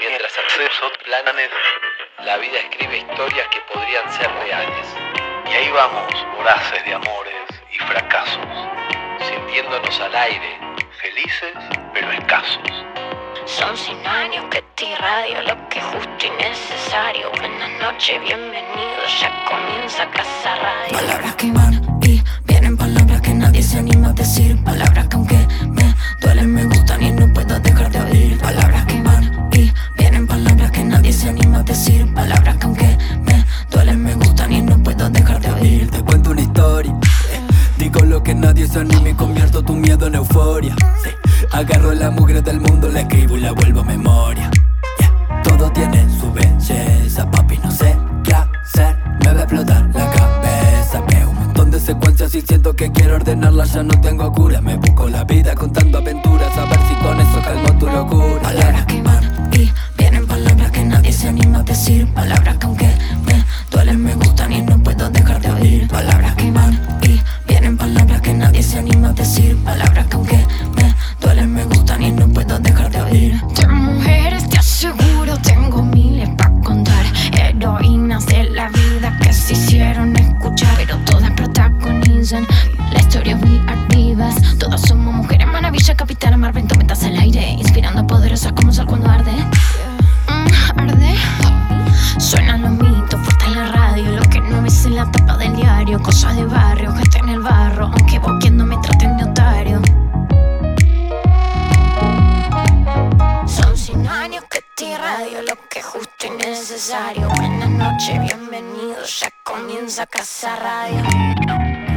Mientras hacemos planes, la vida escribe historias que podrían ser reales, y ahí vamos, voraces de amores y fracasos, sintiéndonos al aire. felices pero escasos. Son cien años que te irradio lo que es justo y necesario. Buenas noches, bienvenidos, ya comienza Casa Radio. Palabras que van anima y convierto tu miedo en euforia. Sí, Agarro la mugre del mundo, la escribo y la vuelvo memoria. Yeah, Todo tiene su belleza, papi, no sé qué hacer. Me va a explotar la cabeza. Veo un montón de secuencias y siento que quiero ordenarlas. Ya no tengo cura, me busco la vida contando aventuras. A ver si con eso calmo tu locura. Palabras que van y vienen palabras que nadie se anima a decir. Palabras que aunque radio lo que es justo y necesario. Buenas noches, bienvenidos, ya comienza Casa Radio.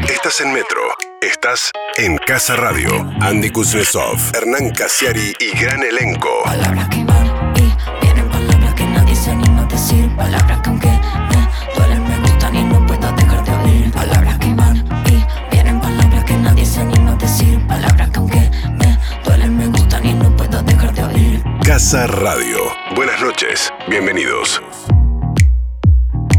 Estás en Metro. Estás en Casa Radio. Andy Kuznetsov, Hernán Casiari y gran elenco. Palabras que van y vienen palabras que nadie se anima a decir. Palabras que aunque me duelen me gustan y no puedo dejar de oír. Palabras que van y vienen palabras que nadie se anima a decir. Palabras que aunque me duelen me gustan y no puedo dejar de oír. Casa Radio. Buenas noches. Bienvenidos.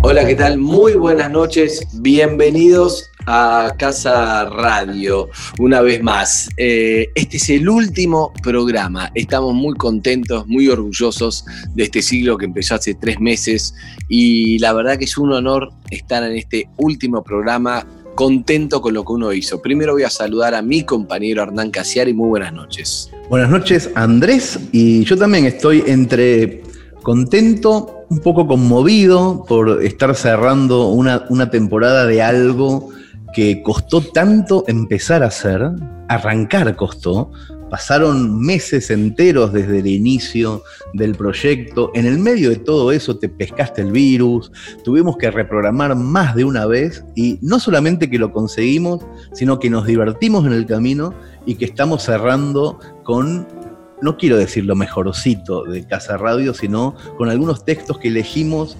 Hola, ¿qué tal? Muy buenas noches. Bienvenidos a Casa Radio una vez más. Eh, este es el último programa. Estamos muy contentos, muy orgullosos de este siglo que empezó hace tres meses y la verdad que es un honor estar en este último programa contento con lo que uno hizo. Primero voy a saludar a mi compañero Hernán Casiari. Muy buenas noches. Buenas noches, Andrés. Y yo también estoy entre contento, un poco conmovido por estar cerrando una, temporada de algo que costó tanto empezar a hacer, arrancar costó. Pasaron meses enteros desde el inicio del proyecto. En el medio de todo eso te pescaste el virus, tuvimos que reprogramar más de una vez y no solamente que lo conseguimos, sino que nos divertimos en el camino y que estamos cerrando con no quiero decir lo mejorcito de Casa Radio, sino con algunos textos que elegimos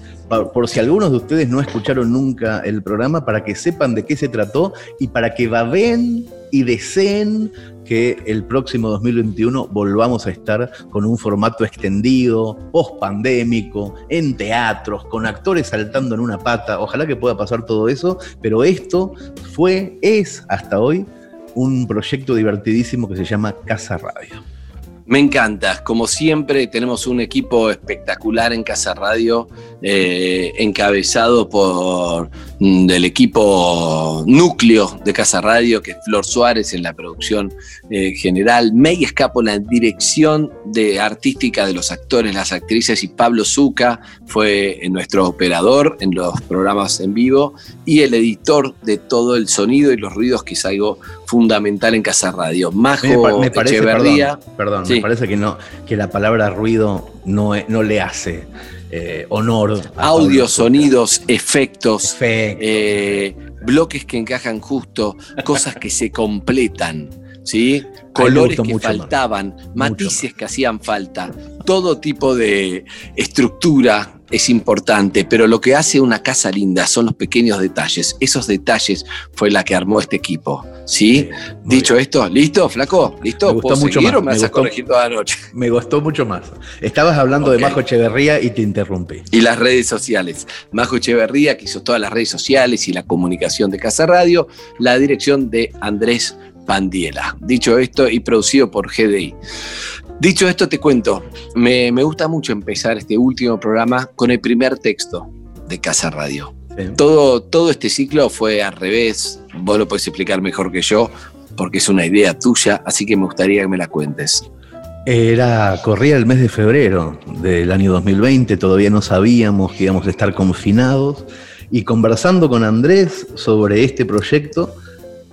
por si algunos de ustedes no escucharon nunca el programa, para que sepan de qué se trató y para que babeen y deseen que el próximo 2021 volvamos a estar con un formato extendido, post pandémico, en teatros, con actores saltando en una pata. Ojalá que pueda pasar todo eso, pero esto fue, es hasta hoy, un proyecto divertidísimo que se llama Casa Radio. Me encanta, como siempre tenemos un equipo espectacular en Casa Radio, eh, encabezado por mm, del equipo núcleo de Casa Radio, que es Flor Suárez en la producción eh, general, May Escapola en dirección de artística de los actores, las actrices y Pablo Zuca fue nuestro operador en los programas en vivo y el editor de todo el sonido y los ruidos, que es algo fundamental en Casa Radio. Majo Me, pa- me parece, Echeverría. perdón, perdón, Sí. me parece que no, que la palabra ruido no, e- no le hace eh, honor a audio, Pablo Zucca. sonidos, efectos, eh, bloques que encajan justo, cosas que se completan, ¿sí? Colores que más. faltaban, matices que hacían falta, todo tipo de estructura es importante, pero lo que hace una casa linda son los pequeños detalles. Esos detalles fue la que armó este equipo, ¿sí? Dicho esto, ¿listo, flaco? ¿Listo? Me gustó ¿Puedo mucho más, me gustó. toda la noche? Me gustó mucho más. Estabas hablando Ok. de Majo Echeverría y te interrumpí. y las redes sociales. Majo Echeverría, que hizo todas las redes sociales y la comunicación de Casa Radio, la dirección de Andrés Pandiela. Dicho esto, y producido por GDI. Dicho esto, te cuento, me, me gusta mucho empezar este último programa con el primer texto de Casa Radio. Sí. Todo, todo este ciclo fue al revés, vos lo podés explicar mejor que yo, porque es una idea tuya, así que me gustaría que me la cuentes. Era, corría el mes de febrero del año 2020, todavía no sabíamos que íbamos a estar confinados y conversando con Andrés sobre este proyecto,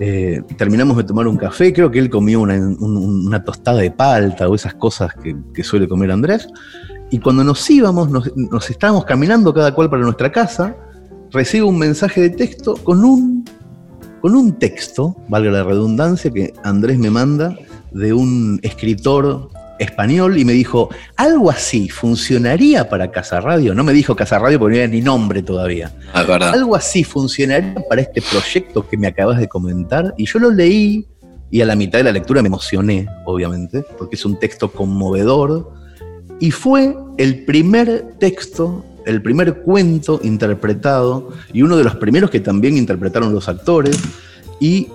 eh, terminamos de tomar un café, creo que él comió una, un- una tostada de palta o esas cosas que, que suele comer Andrés, y cuando nos íbamos, nos, nos estábamos caminando cada cual para nuestra casa, recibo un mensaje de texto con un, con un texto, valga la redundancia, que Andrés me manda de un escritor español y me dijo, algo así funcionaría para Casa Radio. No me dijo Casa Radio porque no era ni nombre todavía. Ah, verdad. Algo así funcionaría para este proyecto que me acabas de comentar. Y yo lo leí y a la mitad de la lectura me emocioné, obviamente, porque es un texto conmovedor. Y fue el primer texto, el primer cuento interpretado y uno de los primeros que también interpretaron los actores. Y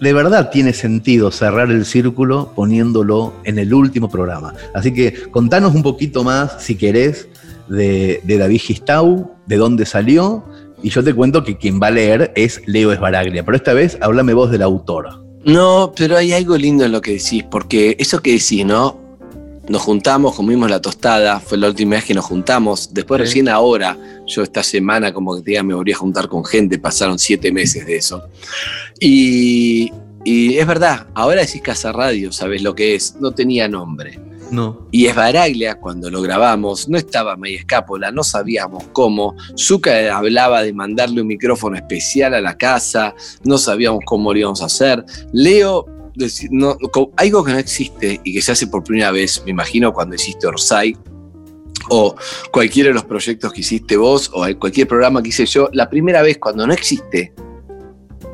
de verdad tiene sentido cerrar el círculo poniéndolo en el último programa. Así que contanos un poquito más, si querés, de, David Gistau, de dónde salió, y yo te cuento que quien va a leer es Leo Esbaraglia. Pero esta vez háblame vos del autor. No, pero hay algo lindo en lo que decís, porque eso que decís, ¿no? Nos juntamos, comimos la tostada, fue la última vez que nos juntamos. Después, Sí. recién ahora, yo esta semana, como que te diga, me volví a juntar con gente, pasaron siete meses de eso. Y, y es verdad, ahora decís Casa Radio, ¿sabes lo que es? No tenía nombre. No. Y es Baraglia, cuando lo grabamos, no estaba May Escápola, no sabíamos cómo. Zucca hablaba de mandarle un micrófono especial a la casa, no sabíamos cómo lo íbamos a hacer. Leo, no, algo que no existe y que se hace por primera vez, me imagino, cuando hiciste Orsay, o cualquiera de los proyectos que hiciste vos, o cualquier programa que hice yo, la primera vez cuando no existe,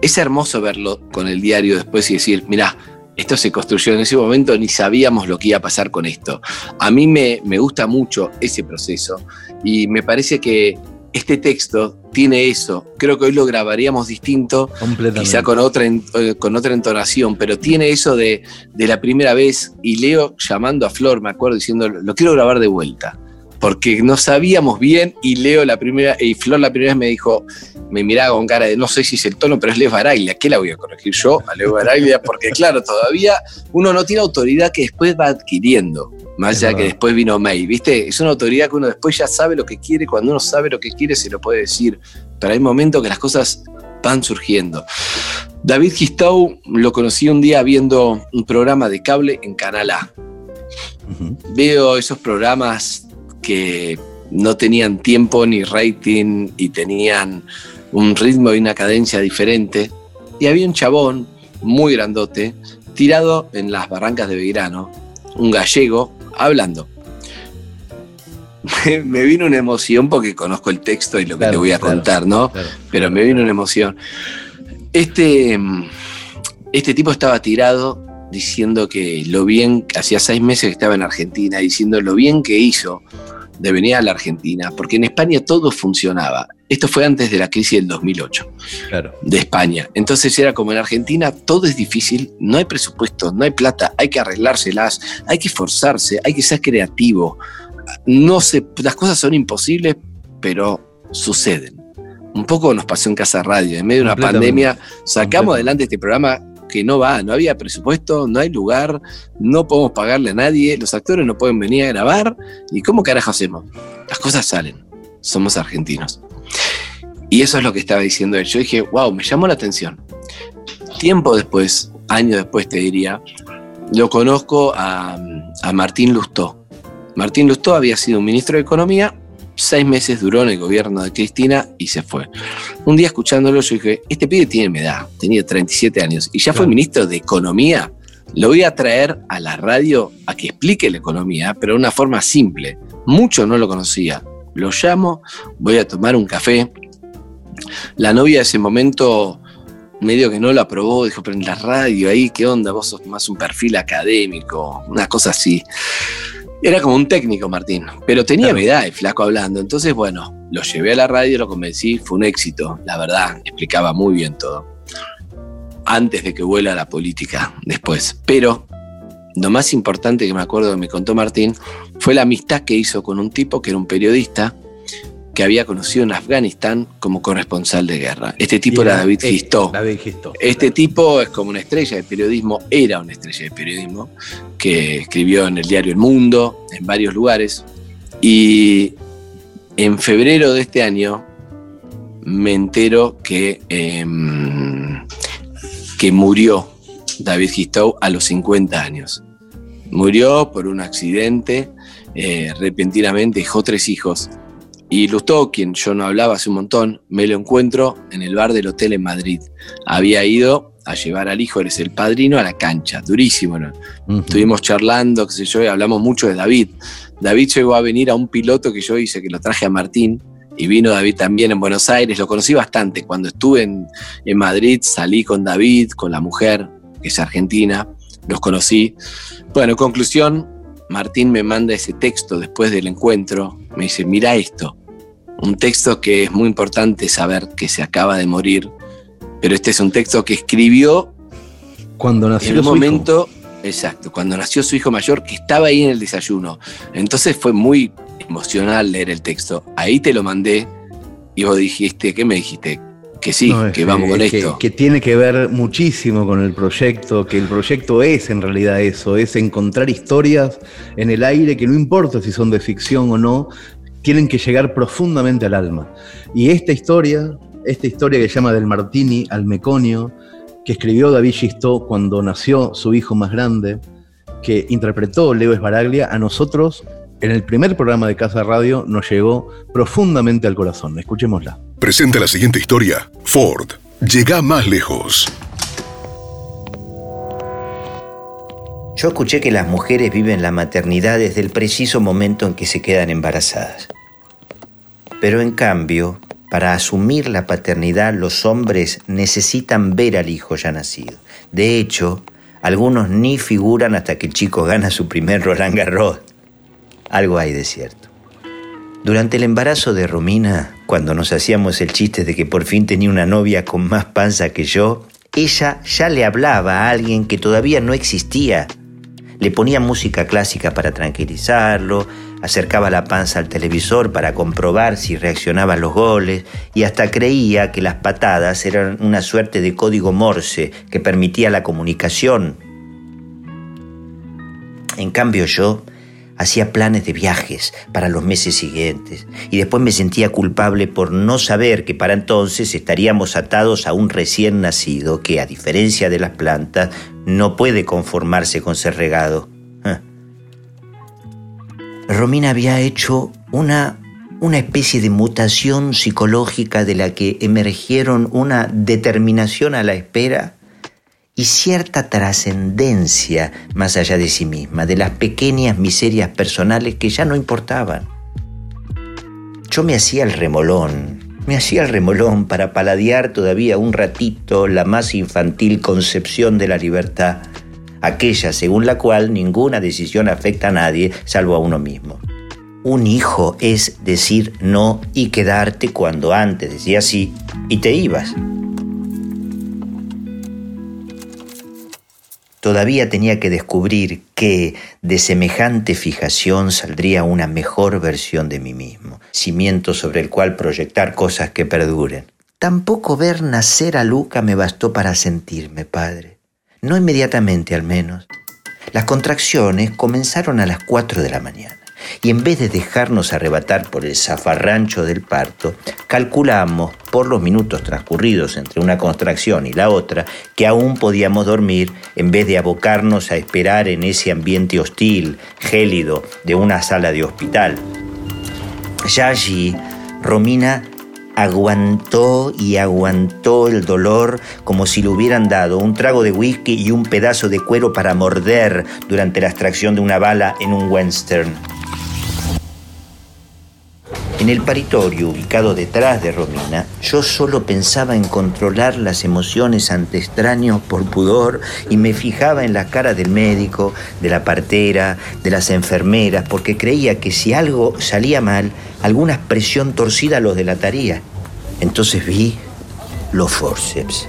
es hermoso verlo con el diario después y decir, mirá, esto se construyó en ese momento, ni sabíamos lo que iba a pasar con esto. A mí me, me gusta mucho ese proceso y me parece que este texto tiene eso. Creo que hoy lo grabaríamos distinto, quizá con otra, eh, con otra entonación, pero tiene eso de, de la primera vez y Leo llamando a Flor, me acuerdo, diciendo, lo quiero grabar de vuelta. Porque no sabíamos bien y Leo la primera, y Flor la primera vez me dijo, me miraba con cara de no sé si es el tono, pero es Leo Baraglia, ¿qué la voy a corregir yo a Leo Baraglia? Porque claro, todavía uno no tiene autoridad que después va adquiriendo, más allá que después vino May, ¿viste? Es una autoridad que uno después ya sabe lo que quiere, cuando uno sabe lo que quiere se lo puede decir, pero hay momentos que las cosas van surgiendo. David Gistau lo conocí un día viendo un programa de cable en Canal A. Veo esos programas que no tenían tiempo ni rating y tenían un ritmo y una cadencia diferente. Y había un chabón muy grandote tirado en las barrancas de Belgrano, un gallego, hablando. Me- vino una emoción porque conozco el texto y lo que Claro, te voy a claro. contar, ¿no? Claro. pero me vino una emoción. Este, mm, este tipo estaba tirado diciendo que lo bien, hacía seis meses que estaba en Argentina, diciendo lo bien que hizo de venir a la Argentina, porque en España todo funcionaba. Esto fue antes de la crisis del 2008 Claro. de España. Entonces era como en Argentina todo es difícil, no hay presupuesto, no hay plata, hay que arreglárselas, hay que esforzarse, hay que ser creativo. No se, las cosas son imposibles, pero suceden. Un poco nos pasó en Casa Radio, en medio de una pandemia, sacamos adelante este programa que no va, no había presupuesto, no hay lugar, no podemos pagarle a nadie, los actores no pueden venir a grabar, ¿y cómo carajo hacemos? Las cosas salen, somos argentinos. Y eso es lo que estaba diciendo él. Yo dije, wow, me llamó la atención. Tiempo después, años después te diría, lo conozco a, a Martín Lustó. Martín Lustó había sido ministro de Economía, seis meses duró en el gobierno de Cristina y se fue. Un día escuchándolo yo dije, este pibe tiene mi edad, tenía 37 años y ya fue ministro de Economía. Lo voy a traer a la radio a que explique la economía, pero de una forma simple. Mucho no lo conocía. Lo llamo, voy a tomar un café. La novia de ese momento medio que no lo aprobó, dijo, pero en la radio ahí, ¿qué onda? Vos sos más un perfil académico, una cosa así. Era como un técnico, Martín, pero tenía Claro. mi edad el flaco hablando. Entonces, bueno, lo llevé a la radio, lo convencí, fue un éxito, la verdad, explicaba muy bien todo. Antes de que vuela la política, después. Pero lo más importante que me acuerdo que me contó Martín fue la amistad que hizo con un tipo que era un periodista que había conocido en Afganistán como corresponsal de guerra. Este tipo era David Gistó. David Gistó. Este tipo es como una estrella de periodismo, era una estrella de periodismo, que escribió en el diario El Mundo, en varios lugares. Y en febrero de este año me entero que, em, que murió David Gistow a los 50 años. Murió por un accidente, eh, repentinamente dejó tres hijos. Y Lustó, quien yo no hablaba hace un montón, me lo encuentro en el bar del hotel en Madrid. Había ido a llevar al hijo, eres el padrino, a la cancha. Durísimo, ¿no? Ujú. Estuvimos charlando, qué sé yo, y hablamos mucho de David. David llegó a venir a un piloto que yo hice, que lo traje a Martín, y vino David también en Buenos Aires. Lo conocí bastante. Cuando estuve en, en Madrid, salí con David, con la mujer, que es argentina. Los conocí. Bueno, en conclusión, Martín me manda ese texto después del encuentro. Me dice, mira esto. Un texto que es muy importante saber que se acaba de morir. Pero este es un texto que escribió Cuando nació en un su hijo. momento, exacto, cuando nació su hijo mayor, que estaba ahí en el desayuno. Entonces fue muy emocional leer el texto. Ahí te lo mandé y vos dijiste, ¿qué me dijiste? Que sí, No, es que vamos con que- esto. Que, tiene que ver muchísimo con el proyecto, que el proyecto es en realidad eso, es encontrar historias en el aire que no importa si son de ficción o no, tienen que llegar profundamente al alma. Y esta historia, esta historia que se llama Del Martini al Meconio, que escribió David Gisto cuando nació su hijo más grande, que interpretó Leo Esbaraglia, a nosotros en el primer programa de Casa Radio nos llegó profundamente al corazón. Escuchémosla. Presenta la siguiente historia. Ford. Llega más lejos. Yo escuché que las mujeres viven la maternidad desde el preciso momento en que se quedan embarazadas. Pero en cambio, para asumir la paternidad los hombres necesitan ver al hijo ya nacido. De hecho, algunos ni figuran hasta que el chico gana su primer Roland Garros. Algo hay de cierto. Durante el embarazo de Romina, cuando nos hacíamos el chiste de que por fin tenía una novia con más panza que yo, ella ya le hablaba a alguien que todavía no existía. Le ponía música clásica para tranquilizarlo, acercaba la panza al televisor para comprobar si reaccionaba a los goles y hasta creía que las patadas eran una suerte de código Morse que permitía la comunicación. En cambio yo hacía planes de viajes para los meses siguientes y después me sentía culpable por no saber que para entonces estaríamos atados a un recién nacido que, a diferencia de las plantas, no puede conformarse con ser regado. Ah. Romina había hecho una, una especie de mutación psicológica de la que emergieron una determinación a la espera y cierta trascendencia más allá de sí misma, de las pequeñas miserias personales que ya no importaban. Yo me hacía el remolón, me hacía el remolón para paladear todavía un ratito la más infantil concepción de la libertad, aquella según la cual ninguna decisión afecta a nadie salvo a uno mismo. Un hijo es decir no y quedarte cuando antes decías sí y te ibas. Todavía tenía que descubrir que de semejante fijación saldría una mejor versión de mí mismo, cimiento sobre el cual proyectar cosas que perduren. Tampoco ver nacer a Luca me bastó para sentirme padre. No inmediatamente al menos. Las contracciones comenzaron a las 4 de la mañana y en vez de dejarnos arrebatar por el zafarrancho del parto, calculamos por los minutos transcurridos entre una contracción y la otra que aún podíamos dormir en vez de abocarnos a esperar en ese ambiente hostil, gélido, de una sala de hospital. Ya allí, Romina aguantó y aguantó el dolor como si le hubieran dado un trago de whisky y un pedazo de cuero para morder durante la extracción de una bala en un western. En el paritorio ubicado detrás de Romina, yo solo pensaba en controlar las emociones ante extraños por pudor y me fijaba en la cara del médico, de la partera, de las enfermeras, porque creía que si algo salía mal, alguna expresión torcida los delataría. Entonces vi los forceps.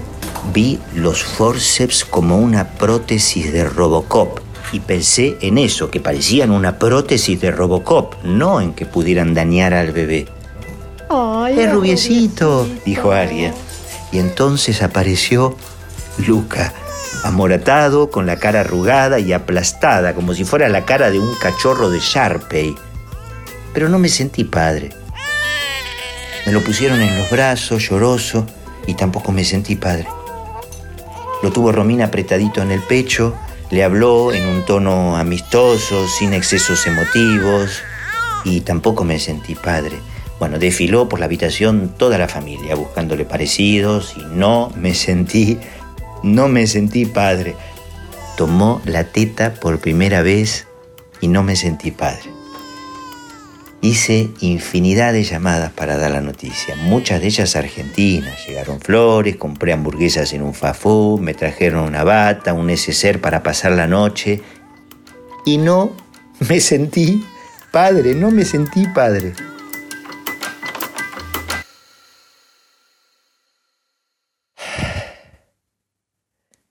Vi los forceps como una prótesis de Robocop y pensé en eso, que parecían una prótesis de Robocop, no en que pudieran dañar al bebé. es rubiecito, dijo Aria. Y entonces apareció Luca, amoratado, con la cara arrugada y aplastada, como si fuera la cara de un cachorro de Sharpei. Pero no me sentí padre. Me lo pusieron en los brazos, lloroso, y tampoco me sentí padre. Lo tuvo Romina apretadito en el pecho, le habló en un tono amistoso, sin excesos emotivos, y tampoco me sentí padre. Bueno, desfiló por la habitación toda la familia buscándole parecidos y no me sentí, no me sentí padre. Tomó la teta por primera vez y no me sentí padre. Hice infinidad de llamadas para dar la noticia, muchas de ellas argentinas. Llegaron flores, compré hamburguesas en un fafú, me trajeron una bata, un neceser para pasar la noche. Y no me sentí padre, no me sentí padre.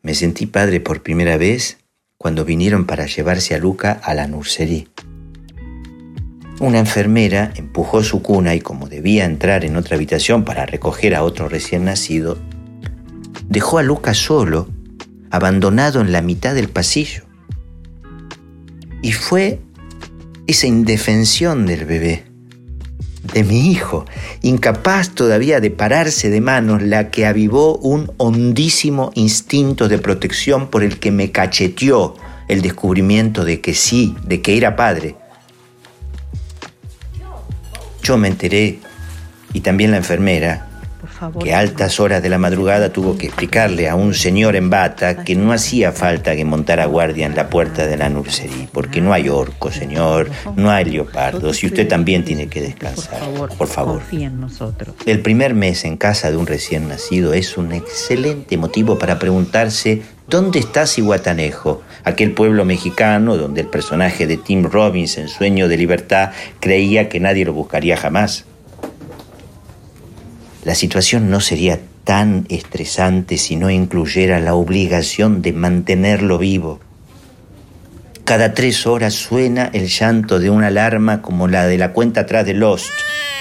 Me sentí padre por primera vez cuando vinieron para llevarse a Luca a la nursería. Una enfermera empujó su cuna y como debía entrar en otra habitación para recoger a otro recién nacido, dejó a Luca solo, abandonado en la mitad del pasillo. Y fue esa indefensión del bebé, de mi hijo, incapaz todavía de pararse de manos, la que avivó un hondísimo instinto de protección por el que me cacheteó el descubrimiento de que sí, de que era padre. Yo me enteré, y también la enfermera, que a altas horas de la madrugada tuvo que explicarle a un señor en bata que no hacía falta que montara guardia en la puerta de la nursería, porque no hay orco, señor, no hay leopardos, y usted también tiene que descansar. Por favor, en nosotros. El primer mes en casa de un recién nacido es un excelente motivo para preguntarse ¿Dónde está Cihuatanejo? Aquel pueblo mexicano donde el personaje de Tim Robbins en Sueño de Libertad creía que nadie lo buscaría jamás la situación no sería tan estresante si no incluyera la obligación de mantenerlo vivo. Cada tres horas suena el llanto de una alarma como la de la cuenta atrás de Lost.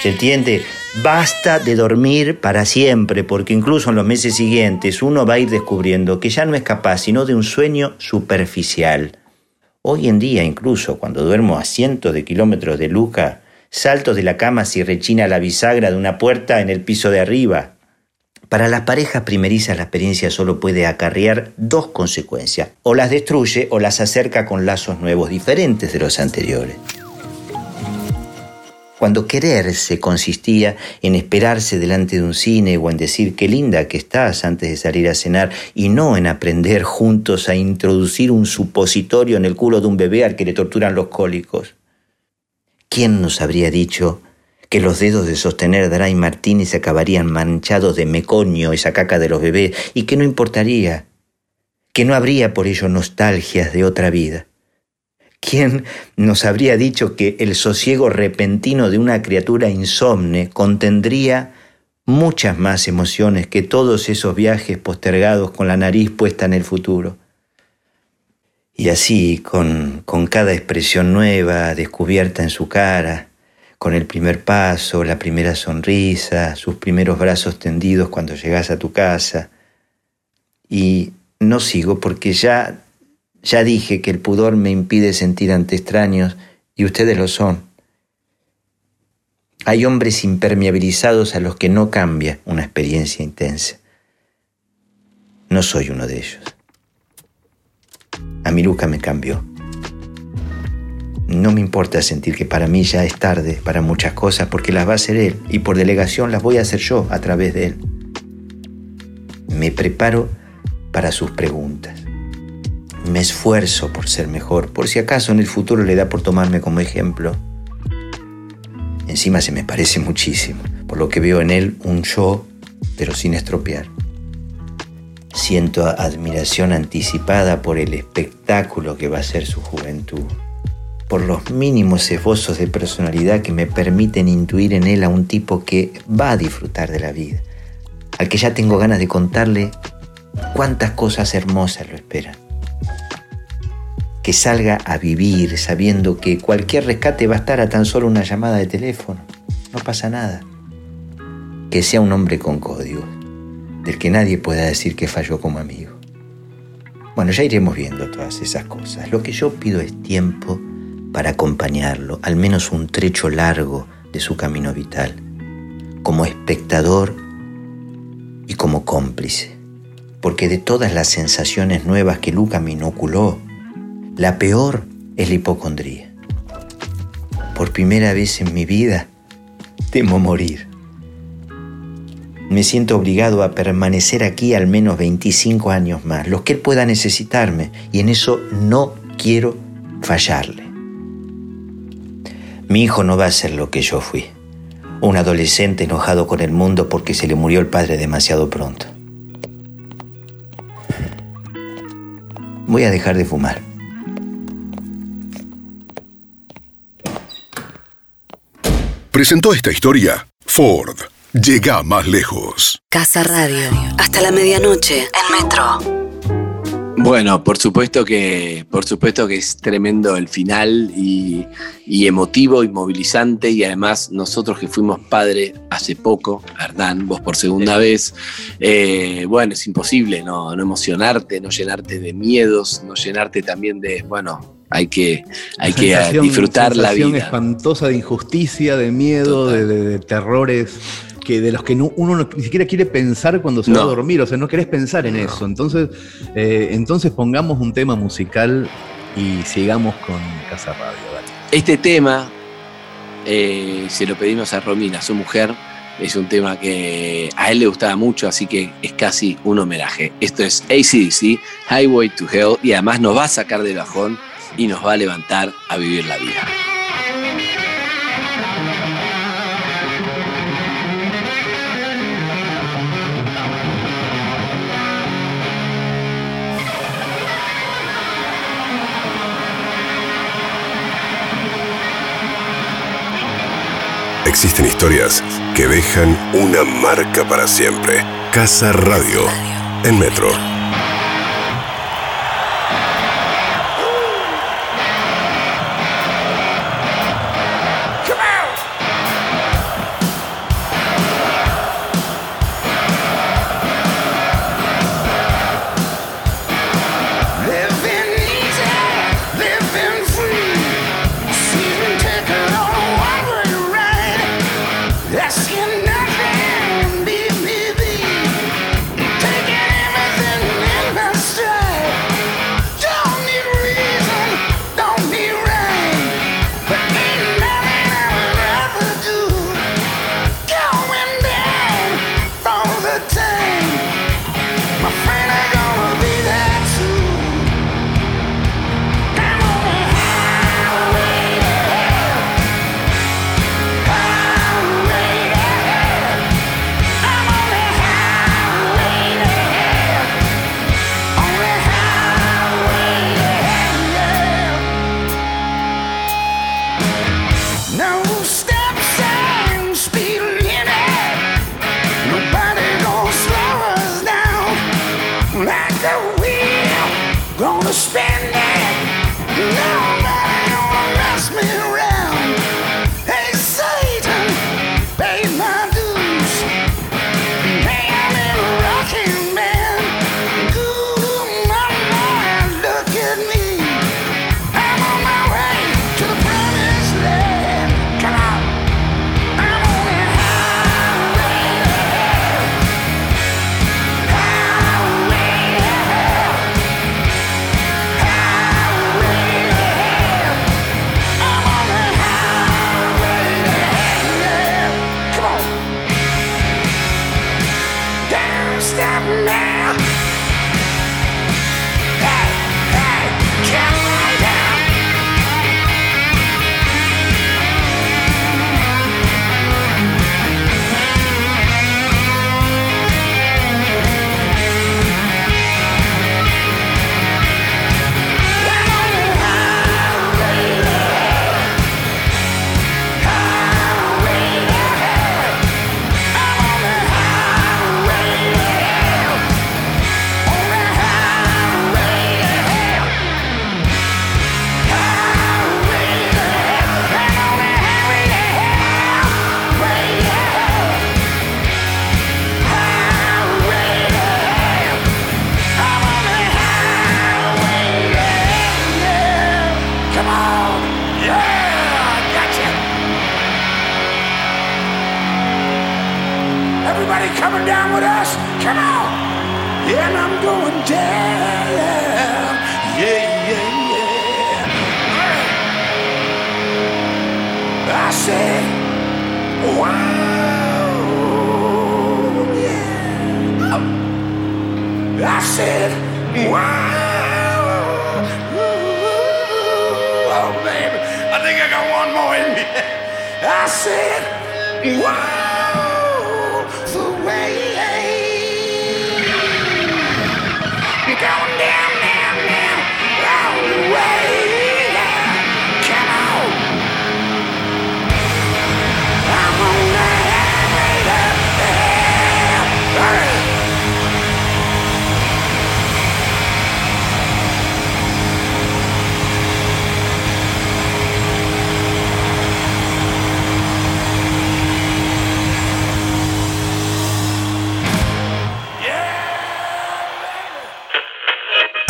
¿Se entiende? Basta de dormir para siempre, porque incluso en los meses siguientes uno va a ir descubriendo que ya no es capaz sino de un sueño superficial. Hoy en día, incluso cuando duermo a cientos de kilómetros de Luca, Salto de la cama si rechina la bisagra de una puerta en el piso de arriba. Para las parejas primerizas la experiencia solo puede acarrear dos consecuencias, o las destruye o las acerca con lazos nuevos diferentes de los anteriores. Cuando quererse consistía en esperarse delante de un cine o en decir qué linda que estás antes de salir a cenar y no en aprender juntos a introducir un supositorio en el culo de un bebé al que le torturan los cólicos. ¿Quién nos habría dicho que los dedos de sostener Dry Martínez acabarían manchados de meconio, esa caca de los bebés, y que no importaría, que no habría por ello nostalgias de otra vida? ¿Quién nos habría dicho que el sosiego repentino de una criatura insomne contendría muchas más emociones que todos esos viajes postergados con la nariz puesta en el futuro? Y así, con, con cada expresión nueva descubierta en su cara, con el primer paso, la primera sonrisa, sus primeros brazos tendidos cuando llegas a tu casa. Y no sigo porque ya, ya dije que el pudor me impide sentir ante extraños y ustedes lo son. Hay hombres impermeabilizados a los que no cambia una experiencia intensa. No soy uno de ellos. A mi Luca me cambió. No me importa sentir que para mí ya es tarde para muchas cosas porque las va a hacer él y por delegación las voy a hacer yo a través de él. Me preparo para sus preguntas. Me esfuerzo por ser mejor, por si acaso en el futuro le da por tomarme como ejemplo. Encima se me parece muchísimo, por lo que veo en él un yo, pero sin estropear. Siento admiración anticipada por el espectáculo que va a ser su juventud, por los mínimos esbozos de personalidad que me permiten intuir en él a un tipo que va a disfrutar de la vida, al que ya tengo ganas de contarle cuántas cosas hermosas lo esperan. Que salga a vivir sabiendo que cualquier rescate va a estar a tan solo una llamada de teléfono. No pasa nada. Que sea un hombre con código, del que nadie pueda decir que falló como amigo. Bueno, ya iremos viendo todas esas cosas. Lo que yo pido es tiempo para acompañarlo, al menos un trecho largo de su camino vital, como espectador y como cómplice. Porque de todas las sensaciones nuevas que Luca me inoculó, la peor es la hipocondría. Por primera vez en mi vida, temo morir. Me siento obligado a permanecer aquí al menos 25 años más, los que él pueda necesitarme, y en eso no quiero fallarle. Mi hijo no va a ser lo que yo fui, un adolescente enojado con el mundo porque se le murió el padre demasiado pronto. Voy a dejar de fumar. Presentó esta historia Ford. Llega más lejos. Casa Radio. Hasta la medianoche. En Metro. Bueno, por supuesto que, por supuesto que es tremendo el final y, y emotivo y movilizante y además nosotros que fuimos padres hace poco, Hernán, vos por segunda vez, eh, bueno, es imposible no, no emocionarte, no llenarte de miedos, no llenarte también de, bueno, hay que, hay que Sensación- disfrutar la sensación vida. espantosa de injusticia, de miedo, de, de- de terrores que de los que no- uno no- ni siquiera quiere pensar cuando se va a dormir, o sea, no querés pensar en eso. Entonces, eh, entonces pongamos un tema musical y sigamos con Casa Radio. dale. Este tema eh, se lo pedimos a Romina, su mujer. Es un tema que a él le gustaba mucho, así que es casi un homenaje. Esto es ACDC, Highway to Hell, y además nos va a sacar del bajón y nos va a levantar a vivir la vida. Existen historias que dejan una marca para siempre. Casa Radio. En Metro.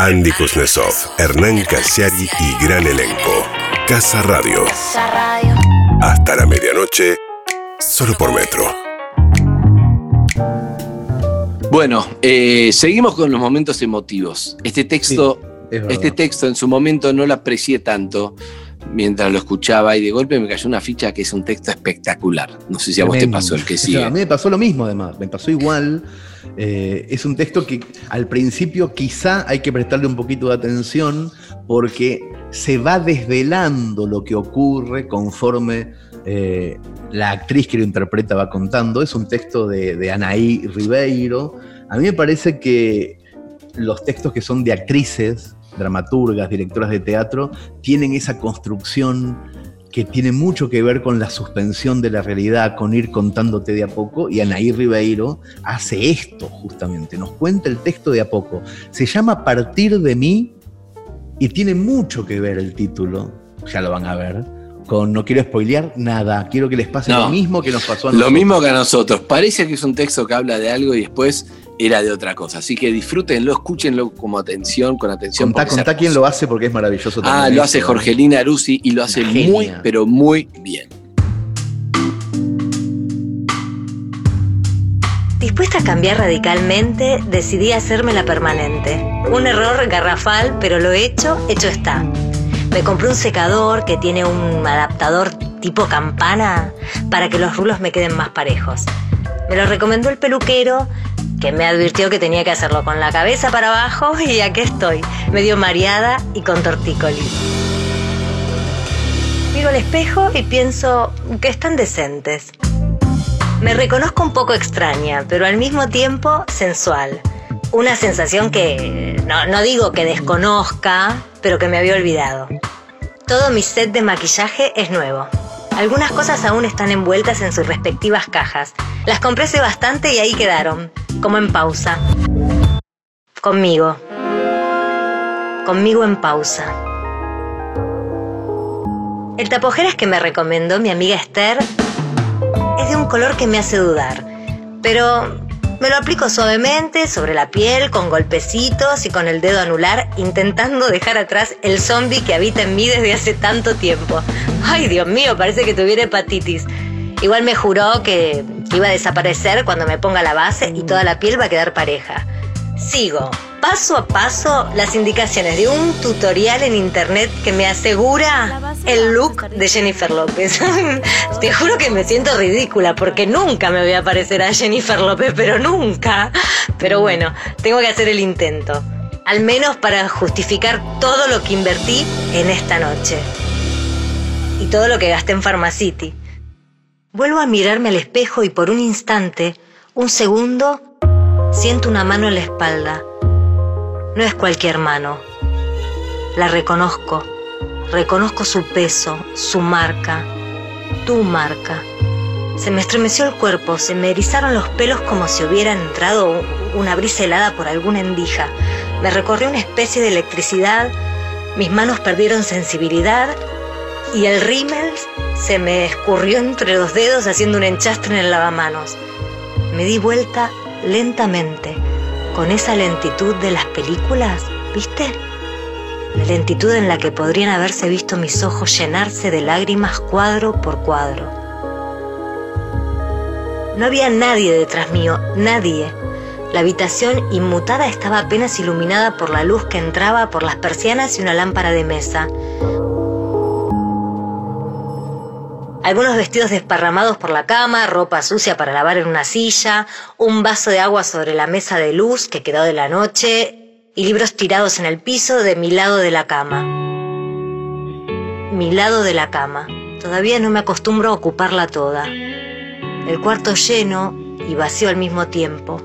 Andy Kuznetsov, Hernán Casiari y gran elenco. Casa Radio. Hasta la medianoche, solo por Metro. Bueno, eh, seguimos con los momentos emotivos. Este texto, es este texto en su momento no lo aprecié tanto mientras lo escuchaba y de golpe me cayó una ficha que es un texto espectacular. No sé si a vos te pasó el que O sea, sigue. a mí me pasó lo mismo, además. Me pasó igual. Eh, es un texto que al principio quizá hay que prestarle un poquito de atención porque se va desvelando lo que ocurre conforme eh, la actriz que lo interpreta va contando. Es un texto de, de Anaí Ribeiro. A mí me parece que los textos que son de actrices, dramaturgas, directoras de teatro, tienen esa construcción que tiene mucho que ver con la suspensión de la realidad, con ir contándote de a poco, y Anaí Ribeiro hace esto justamente, nos cuenta el texto de a poco. Se llama Partir de mí y tiene mucho que ver el título, ya lo van a ver, con no quiero spoilear nada, quiero que les pase No. lo mismo que nos pasó a Lo nosotros. mismo que a nosotros. Parece que es un texto que habla de algo y después era de otra cosa. Así que disfrútenlo, escúchenlo como atención, con atención. Contá, contá quién lo hace porque es maravilloso también. Ah, lo hace. Jorgelina Aruzzi y lo hace muy, pero muy bien. Dispuesta a cambiar radicalmente, decidí hacérmela permanente. Un error garrafal, pero lo hecho, hecho está. Me compré un secador que tiene un adaptador tipo campana para que los rulos me queden más parejos. Me lo recomendó el peluquero, que me advirtió que tenía que hacerlo con la cabeza para abajo y aquí estoy, medio mareada y con tortícolis. Miro al espejo y pienso que están decentes. Me reconozco un poco extraña, pero al mismo tiempo sensual. Una sensación que no, no digo que desconozca, pero que me había olvidado. Todo mi set de maquillaje es nuevo. Algunas cosas aún están envueltas en sus respectivas cajas. Las compré hace bastante y ahí quedaron, como en pausa. Conmigo. Conmigo en pausa. El tapojeras que me recomendó mi amiga Esther es de un color que me hace dudar, pero me lo aplico suavemente sobre la piel, con golpecitos y con el dedo anular, intentando dejar atrás el zombie que habita en mí desde hace tanto tiempo. Ay, Dios mío, parece que tuviera hepatitis. Igual me juró que iba a desaparecer cuando me ponga la base y toda la piel va a quedar pareja. Sigo paso a paso las indicaciones de un tutorial en internet que me asegura el look de Jennifer López. Te juro que me siento ridícula porque nunca me voy a parecer a Jennifer López, pero nunca. Pero bueno, tengo que hacer el intento. Al menos para justificar todo lo que invertí en esta noche. Y todo lo que gasté en Pharmacity. Vuelvo a mirarme al espejo y por un instante, un segundo, siento una mano en la espalda. No es cualquier mano. La reconozco. Reconozco su peso, su marca, tu marca. Se me estremeció el cuerpo, se me erizaron los pelos como si hubiera entrado una brisa helada por alguna endija. Me recorrió una especie de electricidad, mis manos perdieron sensibilidad y el rímel se me escurrió entre los dedos haciendo un enchastre en el lavamanos. Me di vuelta lentamente, con esa lentitud de las películas, ¿viste? La lentitud en la que podrían haberse visto mis ojos llenarse de lágrimas cuadro por cuadro. No había nadie detrás mío, nadie. La habitación inmutada estaba apenas iluminada por la luz que entraba por las persianas y una lámpara de mesa. Algunos vestidos desparramados por la cama, ropa sucia para lavar en una silla, un vaso de agua sobre la mesa de luz que quedó de la noche y libros tirados en el piso de mi lado de la cama. Mi lado de la cama. Todavía no me acostumbro a ocuparla toda. El cuarto lleno y vacío al mismo tiempo.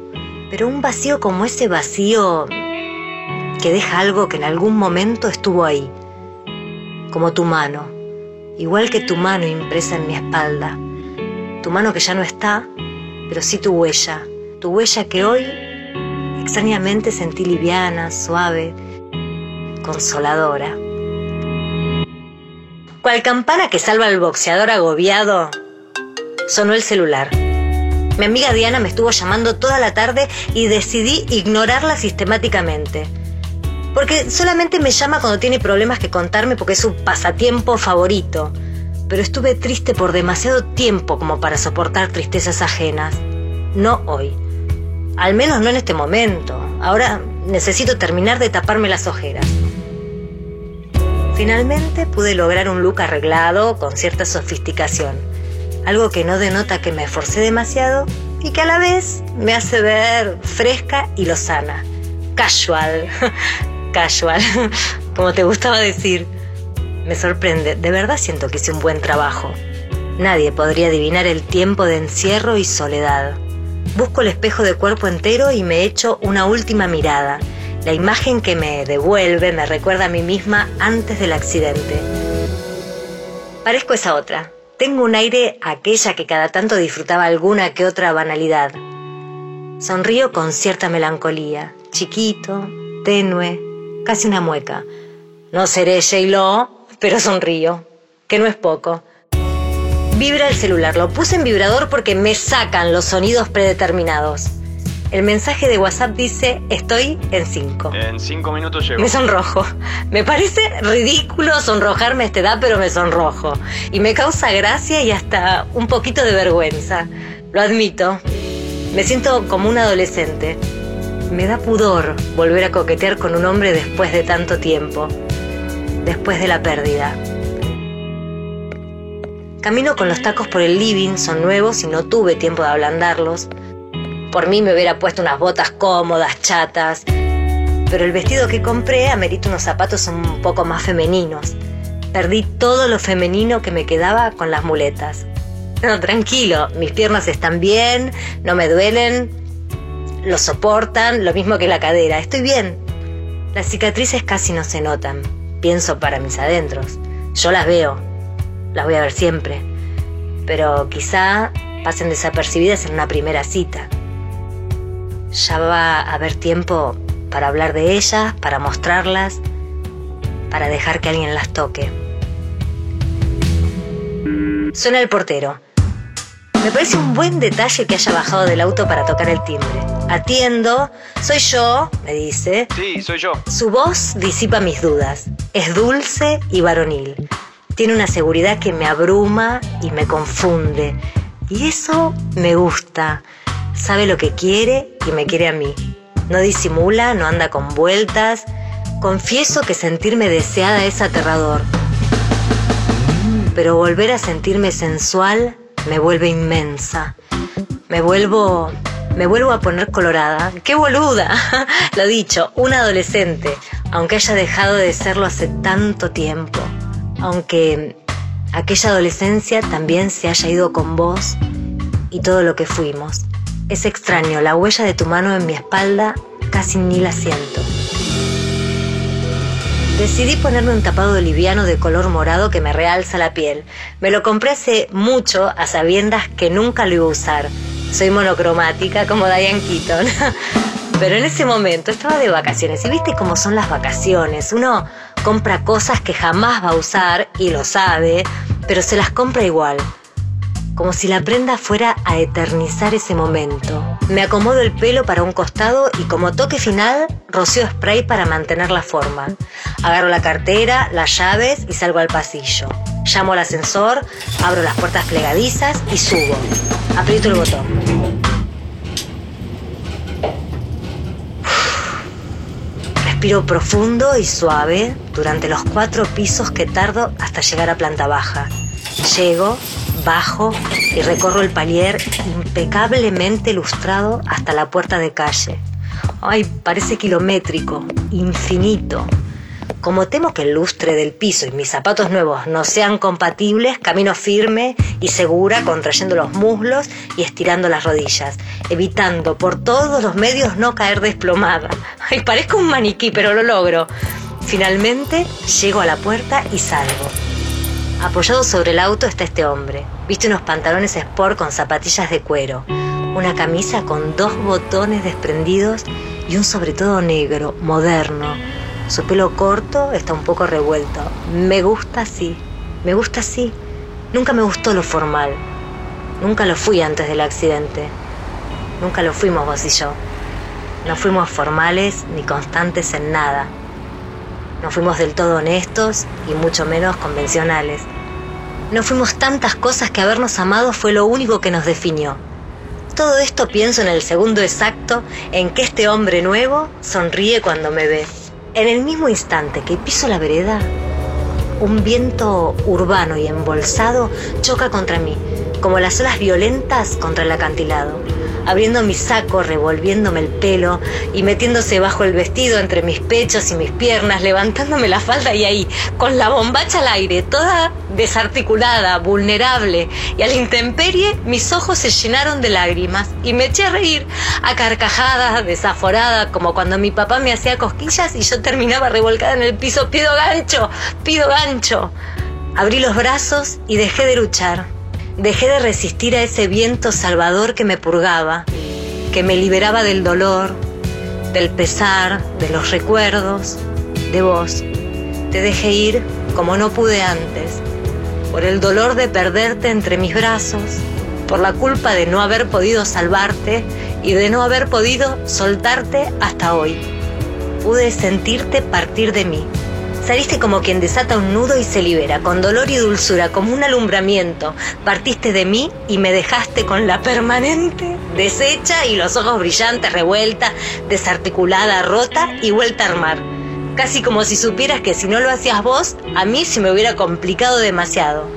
Pero un vacío como ese vacío que deja algo que en algún momento estuvo ahí. Como tu mano igual que tu mano impresa en mi espalda. Tu mano que ya no está, pero sí tu huella. Tu huella que hoy extrañamente sentí liviana, suave, consoladora. Cual campana que salva al boxeador agobiado, sonó el celular. Mi amiga Diana me estuvo llamando toda la tarde y decidí ignorarla sistemáticamente. Porque solamente me llama cuando tiene problemas que contarme porque es su pasatiempo favorito. Pero estuve triste por demasiado tiempo como para soportar tristezas ajenas. No hoy. Al menos no en este momento. Ahora necesito terminar de taparme las ojeras. Finalmente pude lograr un look arreglado con cierta sofisticación. Algo que no denota que me esforcé demasiado y que a la vez me hace ver fresca y lozana. Casual. casual, como te gustaba decir. Me sorprende, de verdad siento que hice un buen trabajo. Nadie podría adivinar el tiempo de encierro y soledad. Busco el espejo de cuerpo entero y me echo una última mirada. La imagen que me devuelve me recuerda a mí misma antes del accidente. Parezco esa otra. Tengo un aire aquella que cada tanto disfrutaba alguna que otra banalidad. Sonrío con cierta melancolía, chiquito, tenue, casi una mueca. No seré J-Lo, pero sonrío, que no es poco. Vibra el celular, lo puse en vibrador porque me sacan los sonidos predeterminados. El mensaje de WhatsApp dice, estoy en 5. En 5 minutos llego. Me sonrojo. Me parece ridículo sonrojarme a esta edad, pero me sonrojo. Y me causa gracia y hasta un poquito de vergüenza. Lo admito. Me siento como un adolescente. Me da pudor volver a coquetear con un hombre después de tanto tiempo, después de la pérdida. Camino con los tacos por el living, son nuevos y no tuve tiempo de ablandarlos. Por mí me hubiera puesto unas botas cómodas, chatas, pero el vestido que compré amerita unos zapatos un poco más femeninos. Perdí todo lo femenino que me quedaba con las muletas. No, tranquilo, mis piernas están bien, no me duelen, lo soportan, lo mismo que la cadera. Estoy bien. Las cicatrices casi no se notan. Pienso para mis adentros. Yo las veo. Las voy a ver siempre. Pero quizá pasen desapercibidas en una primera cita. Ya va a haber tiempo para hablar de ellas, para mostrarlas, para dejar que alguien las toque. Suena el portero. Me parece un buen detalle que haya bajado del auto para tocar el timbre. Atiendo, soy yo, me dice. Sí, soy yo. Su voz disipa mis dudas. Es dulce y varonil. Tiene una seguridad que me abruma y me confunde. Y eso me gusta. Sabe lo que quiere y me quiere a mí. No disimula, no anda con vueltas. Confieso que sentirme deseada es aterrador. Pero volver a sentirme sensual me vuelve inmensa. Me vuelvo. Me vuelvo a poner colorada. ¡Qué boluda! Lo dicho, un adolescente, aunque haya dejado de serlo hace tanto tiempo. Aunque aquella adolescencia también se haya ido con vos y todo lo que fuimos. Es extraño, la huella de tu mano en mi espalda casi ni la siento. Decidí ponerme un tapado liviano de color morado que me realza la piel. Me lo compré hace mucho a sabiendas que nunca lo iba a usar. Soy monocromática como Diane Keaton. Pero en ese momento estaba de vacaciones y viste cómo son las vacaciones. Uno compra cosas que jamás va a usar y lo sabe, pero se las compra igual como si la prenda fuera a eternizar ese momento. Me acomodo el pelo para un costado y como toque final, rocío spray para mantener la forma. Agarro la cartera, las llaves y salgo al pasillo. Llamo al ascensor, abro las puertas plegadizas y subo. Aprieto el botón. Respiro profundo y suave durante los cuatro pisos que tardo hasta llegar a planta baja. Llego, bajo y recorro el palier impecablemente lustrado hasta la puerta de calle. Ay, parece kilométrico, infinito. Como temo que el lustre del piso y mis zapatos nuevos no sean compatibles, camino firme y segura, contrayendo los muslos y estirando las rodillas, evitando por todos los medios no caer desplomada. Ay, parezco un maniquí, pero lo logro. Finalmente llego a la puerta y salgo. Apoyado sobre el auto está este hombre. Viste unos pantalones sport con zapatillas de cuero, una camisa con dos botones desprendidos y un sobre todo negro, moderno. Su pelo corto está un poco revuelto. Me gusta así, me gusta así. Nunca me gustó lo formal. Nunca lo fui antes del accidente. Nunca lo fuimos vos y yo. No fuimos formales ni constantes en nada. No fuimos del todo honestos y mucho menos convencionales. No fuimos tantas cosas que habernos amado fue lo único que nos definió. Todo esto pienso en el segundo exacto en que este hombre nuevo sonríe cuando me ve. En el mismo instante que piso la vereda, un viento urbano y embolsado choca contra mí, como las olas violentas contra el acantilado abriendo mi saco, revolviéndome el pelo y metiéndose bajo el vestido entre mis pechos y mis piernas, levantándome la falda y ahí, con la bombacha al aire, toda desarticulada, vulnerable y a la intemperie, mis ojos se llenaron de lágrimas y me eché a reír, a carcajadas, desaforada, como cuando mi papá me hacía cosquillas y yo terminaba revolcada en el piso, pido gancho, pido gancho. Abrí los brazos y dejé de luchar. Dejé de resistir a ese viento salvador que me purgaba, que me liberaba del dolor, del pesar, de los recuerdos, de vos. Te dejé ir como no pude antes, por el dolor de perderte entre mis brazos, por la culpa de no haber podido salvarte y de no haber podido soltarte hasta hoy. Pude sentirte partir de mí Saliste como quien desata un nudo y se libera, con dolor y dulzura, como un alumbramiento. Partiste de mí y me dejaste con la permanente deshecha y los ojos brillantes, revuelta, desarticulada, rota y vuelta a armar. Casi como si supieras que si no lo hacías vos, a mí se me hubiera complicado demasiado.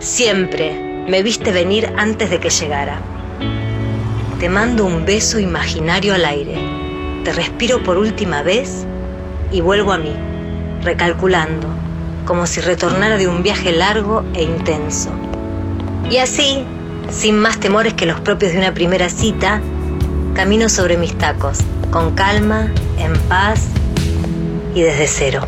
Siempre me viste venir antes de que llegara. Te mando un beso imaginario al aire. Te respiro por última vez y vuelvo a mí recalculando, como si retornara de un viaje largo e intenso. Y así, sin más temores que los propios de una primera cita, camino sobre mis tacos, con calma, en paz y desde cero.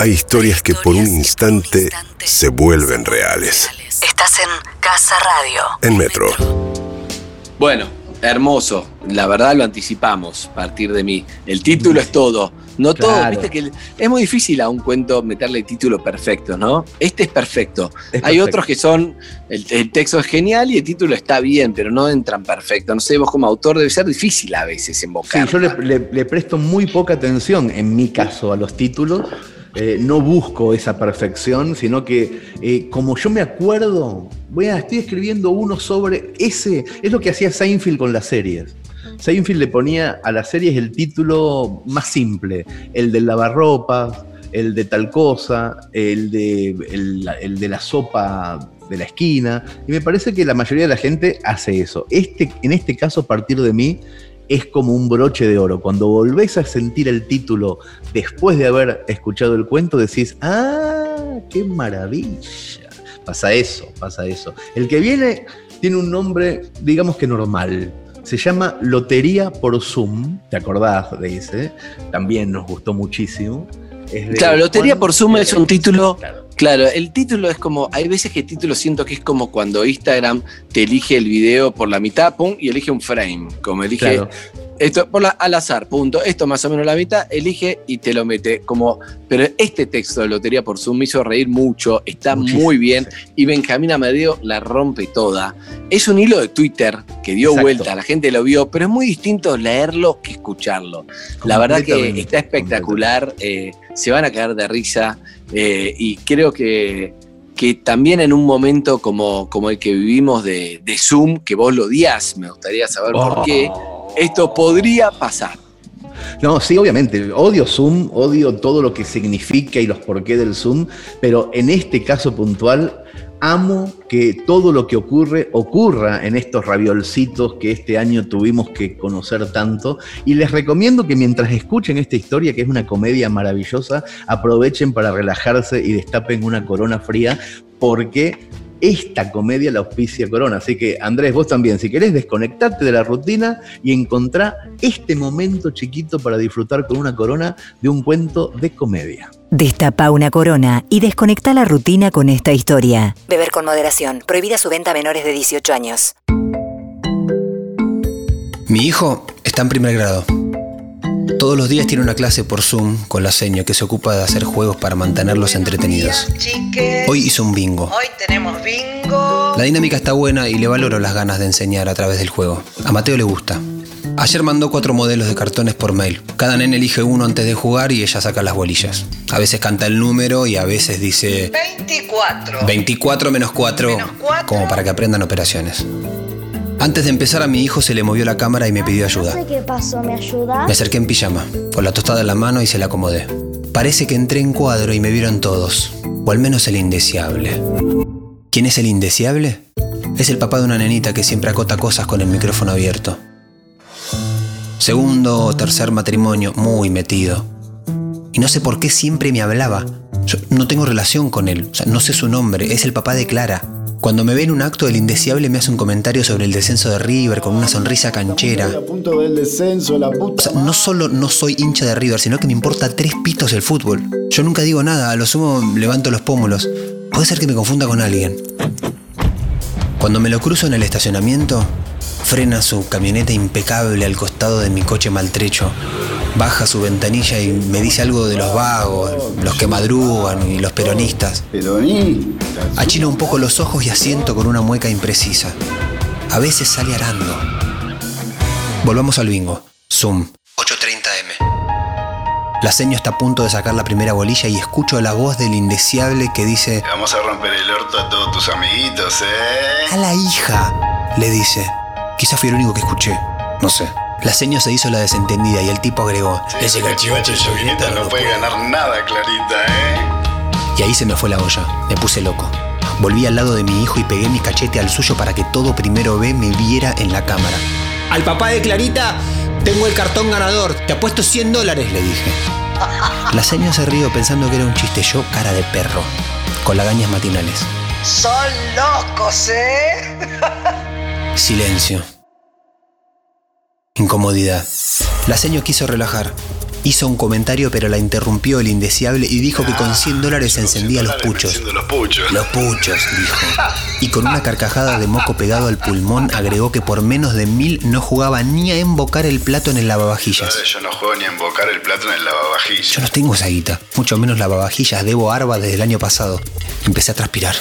Hay historias que por un instante se vuelven reales. Estás en Casa Radio. En Metro. Bueno, hermoso. La verdad lo anticipamos, a partir de mí. El título es todo. No todo, viste que es muy difícil a un cuento meterle título perfecto, ¿no? Este es perfecto. Es Hay otros que son, el, el texto es genial y el título está bien, pero no entran perfecto. No sé, vos como autor debe ser difícil a veces Sí, invocar. yo le, le- le presto muy poca atención, en mi caso, a los títulos. Eh, no busco esa perfección, sino que eh, como yo me acuerdo, voy a, estoy escribiendo uno sobre ese, es lo que hacía Seinfeld con las series. Seinfeld le ponía a las series el título más simple, el del lavarropas, el de tal cosa, el de, el, el de la sopa de la esquina, y me parece que la mayoría de la gente hace eso. Este, en este caso, a partir de mí, es como un broche de oro. Cuando volvés a sentir el título después de haber escuchado el cuento, decís, ¡ah, qué maravilla! Pasa eso, pasa eso. El que viene tiene un nombre, digamos que normal. Se llama Lotería por Zoom. ¿Te acordás de ese? También nos gustó muchísimo. Es de Claro, Lotería por Zoom es un título. Claro. Claro, el título es como. Hay veces que el título siento que es como cuando Instagram te elige el video por la mitad, pum, y elige un frame. Como elige Claro. Esto por la- al azar, punto. Esto más o menos la mitad, elige y te lo mete. Como, pero este texto de Lotería por Zoom me hizo reír mucho, está Muchísimo, muy bien. Y Benjamín Amadeo la rompe toda. Es un hilo de Twitter que dio Exacto. vuelta, la gente lo vio, pero es muy distinto leerlo que escucharlo. La verdad que está espectacular, eh, se van a caer de risa eh, y creo que, que también en un momento como, como el que vivimos de, de Zoom, que vos lo odias, me gustaría saber por Oh. qué, esto podría pasar. No, sí, obviamente. Odio Zoom, odio todo lo que significa y los porqué del Zoom, pero en este caso puntual, amo que todo lo que ocurre ocurra en estos raviolcitos que este año tuvimos que conocer tanto. Y les recomiendo que mientras escuchen esta historia, que es una comedia maravillosa, aprovechen para relajarse y destapen una corona fría, porque esta comedia la auspicia Corona. Así que, Andrés, vos también, si querés, desconectarte de la rutina y encontrar este momento chiquito para disfrutar con una corona de un cuento de comedia. Destapa una corona y desconecta la rutina con esta historia. Beber con moderación. Prohibida su venta a menores de 18 años. Mi hijo está en primer grado. Todos los días tiene una clase por Zoom con la seño que se ocupa de hacer juegos para mantenerlos entretenidos. Hoy hizo un bingo. hoy tenemos bingo. La dinámica está buena y le valoro las ganas de enseñar a través del juego. A Mateo le gusta. Ayer mandó cuatro modelos de cartones por mail. Cada nene elige uno antes de jugar y ella saca las bolillas. A veces canta el número y a veces dice 24. 24 menos 4, como para que aprendan operaciones. Antes de empezar a mi hijo se le movió la cámara y me pidió ayuda. No sé qué pasó, ¿me? Me acerqué en pijama, con la tostada en la mano y se la acomodé. Parece que entré en cuadro y me vieron todos, o al menos el indeseable. ¿Quién es el indeseable? Es el papá de una nenita que siempre acota cosas con el micrófono abierto. Segundo o tercer matrimonio, muy metido. Y no sé por qué siempre me hablaba. Yo no tengo relación con él, o sea, no sé su nombre, es el papá de Clara. Cuando me ve en un acto, el indeseable me hace un comentario sobre el descenso de River con una sonrisa canchera. A punto del descenso, la puta. O sea, no solo no soy hincha de River, sino que me importa tres pitos el fútbol. Yo nunca digo nada, a lo sumo levanto los pómulos. Puede ser que me confunda con alguien. Cuando me lo cruzo en el estacionamiento, frena su camioneta impecable al costado de mi coche maltrecho. Baja su ventanilla y me dice algo de los vagos, los que madrugan y los peronistas. Peronista. Achino un poco los ojos y asiento con una mueca imprecisa. A veces sale arando. Volvamos al bingo. Zoom. 8.30M. La seño está a punto de sacar la primera bolilla y escucho la voz del indeseable que dice... Vamos a romper el orto a todos tus amiguitos, ¿eh? A la hija, le dice. Quizás fui el único que escuché. No sé. La seño se hizo la desentendida y el tipo agregó... Ese cachivache Clarita no puede ganar nada, Clarita, ¿eh? Y ahí se me fue la olla. Me puse loco. Volví al lado de mi hijo y pegué mi cachete al suyo para que todo primero B me viera en la cámara. Al papá de Clarita tengo el cartón ganador. Te apuesto 100 dólares, le dije. La señora se rió pensando que era un chiste. Yo, cara de perro, con lagañas matinales. Son locos, ¿eh? Silencio. Incomodidad. La seño quiso relajar. Hizo un comentario, pero la interrumpió el indeseable y dijo que con 100 dólares encendía los puchos. Los puchos. Los puchos, dijo. Y con una carcajada de moco pegado al pulmón agregó que por menos de mil no jugaba ni a embocar el plato en el lavavajillas. Yo no juego ni a embocar el plato en el lavavajillas. Yo no tengo esa guita, mucho menos lavavajillas, debo arba desde el año pasado. Empecé a transpirar.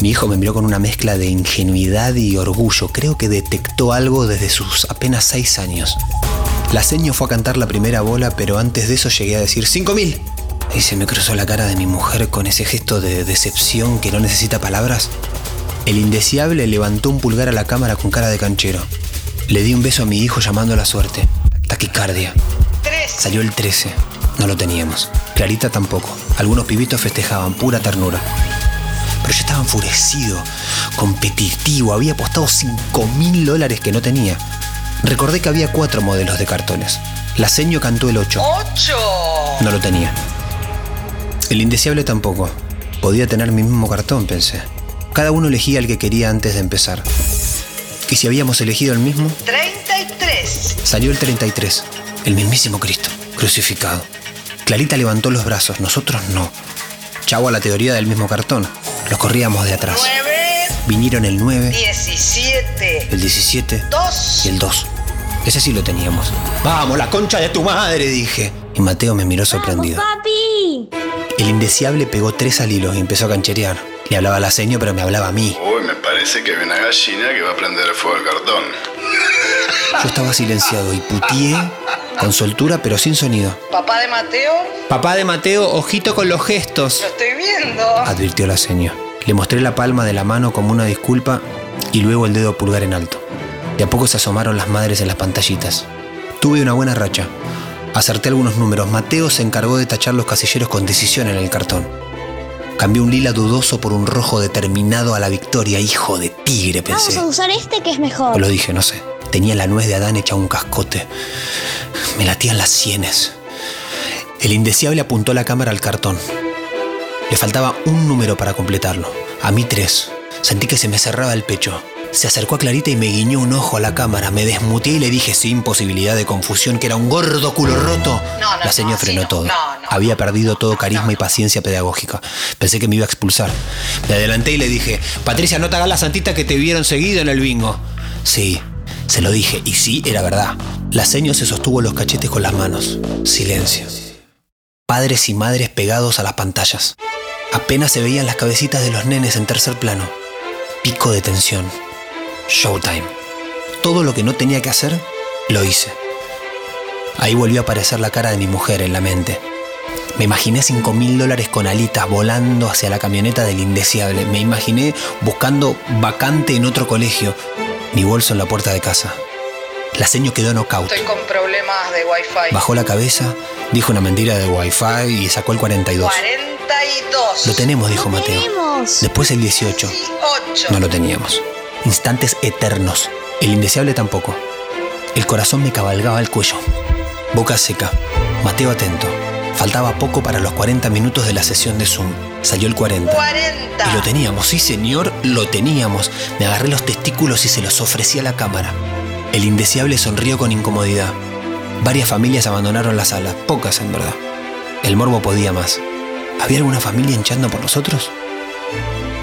Mi hijo me miró con una mezcla de ingenuidad y orgullo. Creo que detectó algo desde sus apenas seis años. La seño fue a cantar la primera bola, pero antes de eso llegué a decir ¡Cinco mil! Y se me cruzó la cara de mi mujer con ese gesto de decepción que no necesita palabras. El indeseable levantó un pulgar a la cámara con cara de canchero. Le di un beso a mi hijo llamando a la suerte. Taquicardia. Salió el 13. No lo teníamos. Clarita tampoco. Algunos pibitos festejaban, pura ternura. Pero yo estaba enfurecido, competitivo, había apostado 5 mil dólares que no tenía. Recordé que había cuatro modelos de cartones. La seño cantó el 8. ¡Ocho! No lo tenía. El indeseable tampoco. Podía tener mi mismo cartón, pensé. Cada uno elegía el que quería antes de empezar. ¿Y si habíamos elegido el mismo? 33. Salió el 33, el mismísimo Cristo, crucificado. Clarita levantó los brazos, nosotros no. Chau a la teoría del mismo cartón. Los corríamos de atrás. 9. Vinieron el 9, 17. el 17 2. y el 2. Ese sí lo teníamos. Vamos, la concha de tu madre, dije. Y Mateo me miró sorprendido. ¡Papi! El indeseable pegó tres al hilo y empezó a cancherear. Le hablaba a la seño, pero me hablaba a mí. Uy, me parece que hay una gallina que va a prender el fuego al cartón. Yo estaba silenciado y putié con soltura, pero sin sonido. ¿Papá de Mateo? Papá de Mateo, ojito con los gestos, Lo estoy viendo. advirtió la seño. Le mostré la palma de la mano como una disculpa y luego el dedo pulgar en alto. De a poco se asomaron las madres en las pantallitas. Tuve una buena racha. Acerté algunos números. Mateo se encargó de tachar los casilleros con decisión en el cartón. Cambié un lila dudoso por un rojo determinado a la victoria. Hijo de tigre, Vamos pensé. a usar este que es O mejor. lo dije, no sé. Tenía la nuez de Adán hecha un cascote. Me latían las sienes. El indeseable apuntó la cámara al cartón. Le faltaba un número para completarlo. A mí tres. Sentí que se me cerraba el pecho. Se acercó a Clarita y me guiñó un ojo a la cámara. Me desmuteé y le dije sin posibilidad de confusión que era un gordo culo roto. la señora frenó todo. Había perdido todo carisma y paciencia pedagógica. Pensé que me iba a expulsar. Me adelanté y le dije, Patricia, no te hagas la santita que te vieron seguido en el bingo. Sí, se lo dije, y sí, era verdad. La seño se sostuvo los cachetes con las manos. Silencio. Padres y madres pegados a las pantallas. Apenas se veían las cabecitas de los nenes en tercer plano. Pico de tensión. Showtime. Todo lo que no tenía que hacer, lo hice. Ahí volvió a aparecer la cara de mi mujer en la mente. Me imaginé 5 mil dólares con alitas volando hacia la camioneta del indeseable. Me imaginé buscando vacante en otro colegio. Mi bolso en la puerta de casa. La seño quedó knockout. Estoy con problemas de wifi. Bajó la cabeza, dijo una mentira de wifi y sacó el 42. 42. Lo tenemos, dijo Mateo. Después el 18. 8. No lo teníamos. Instantes eternos. El indeseable tampoco. El corazón me cabalgaba el cuello. Boca seca. Mateo atento. Faltaba poco para los 40 minutos de la sesión de Zoom. Salió el 40. 40. Y lo teníamos, sí señor, lo teníamos. Me agarré los testículos y se los ofrecí a la cámara. El indeseable sonrió con incomodidad. Varias familias abandonaron la sala, pocas en verdad. El morbo podía más. ¿Había alguna familia hinchando por nosotros?